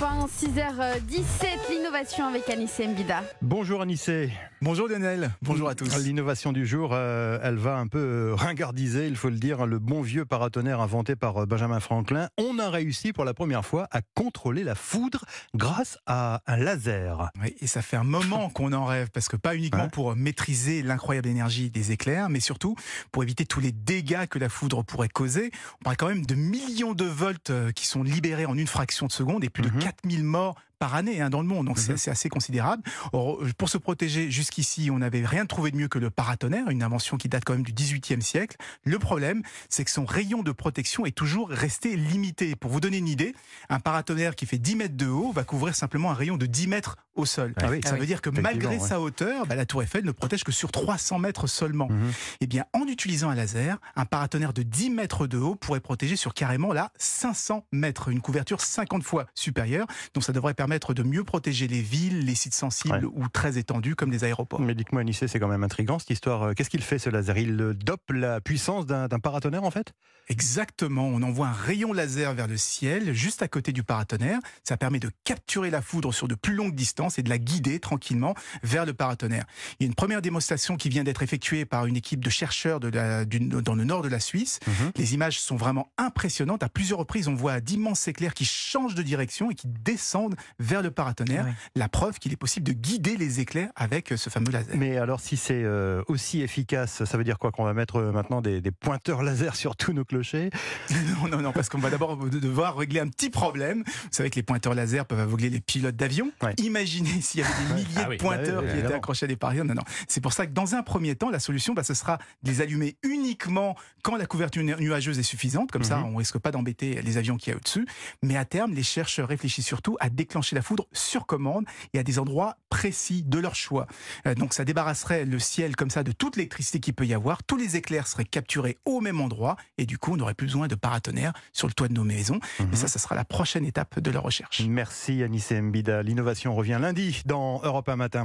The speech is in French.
Europe 1, 6h17, l'innovation avec Anissé Mbida. Bonjour Anissé. Bonjour Lionel, bonjour à tous. L'innovation du jour, euh, elle va un peu euh, ringardiser, il faut le dire, le bon vieux paratonnerre inventé par euh, Benjamin Franklin. On a réussi pour la première fois à contrôler la foudre grâce à un laser. Oui, et ça fait un moment qu'on en rêve, parce que pas uniquement Ouais. pour maîtriser l'incroyable énergie des éclairs, mais surtout pour éviter tous les dégâts que la foudre pourrait causer. On parle quand même de millions de volts qui sont libérés en une fraction de seconde et plus Mhm. de 4000 morts par année hein, dans le monde, donc c'est- Mhm. c'est assez considérable. Or, pour se protéger jusqu'ici, on n'avait rien trouvé de mieux que le paratonnerre, une invention qui date quand même du 18e siècle. Le problème, c'est que son rayon de protection est toujours resté limité. Pour vous donner une idée, un paratonnerre qui fait 10 mètres de haut va couvrir simplement un rayon de 10 mètres au sol. Ah oui. Ça Ah veut oui. dire que malgré sa hauteur, bah, la tour Eiffel ne protège que sur 300 mètres seulement. Mhm. Eh bien, en utilisant un laser, un paratonnerre de 10 mètres de haut pourrait protéger sur carrément là 500 mètres, une couverture 50 fois supérieure. Donc ça devrait permettre de mieux protéger les villes, les sites sensibles ou très étendus comme des aéroports. Mais dites-moi Anissé, c'est quand même intriguant cette histoire. Euh, Qu'est-ce qu'il fait ce laser? Il euh, dope la puissance d'un paratonnerre en fait? Exactement, on envoie un rayon laser vers le ciel, juste à côté du paratonnerre. Ça permet de capturer la foudre sur de plus longues distances et de la guider tranquillement vers le paratonnerre. Il y a une première démonstration qui vient d'être effectuée par une équipe de chercheurs de la- du- dans le nord de la Suisse. Mhm. Les images sont vraiment impressionnantes. À plusieurs reprises, on voit d'immenses éclairs qui changent de direction et qui descendent vers le paratonnerre. La preuve qu'il est possible de guider les éclairs avec ce fameux laser. Mais alors si c'est euh, aussi efficace, ça veut dire quoi Qu'on va mettre euh, maintenant des, des pointeurs laser sur tous nos clochers? Non, non, non, parce qu'on va d'abord de- devoir régler un petit problème. Vous savez que les pointeurs laser peuvent aveugler les pilotes d'avion. Ouais. Imaginez s'il y avait des milliers Ah oui, de pointeurs bah oui, qui étaient accrochés à des parieurs. Non, non. C'est pour ça que dans un premier temps, la solution, bah, ce sera de les allumer uniquement quand la couverture nu- nuageuse est suffisante. Comme ça, Mhm. on risque pas d'embêter les avions qui y a au-dessus. Mais à terme, les chercheurs réfléchissent surtout à déclencher la foudre sur commande et à des endroits précis de leur choix. Euh, donc ça débarrasserait le ciel comme ça de toute l'électricité qu'il peut y avoir. Tous les éclairs seraient capturés au même endroit et du coup, on n'aurait plus besoin de paratonnerres sur le toit de nos maisons. Mhm. Et ça, ça sera la prochaine étape de la recherche. Merci Anissé Mbida. L'innovation revient lundi dans Europe 1 matin.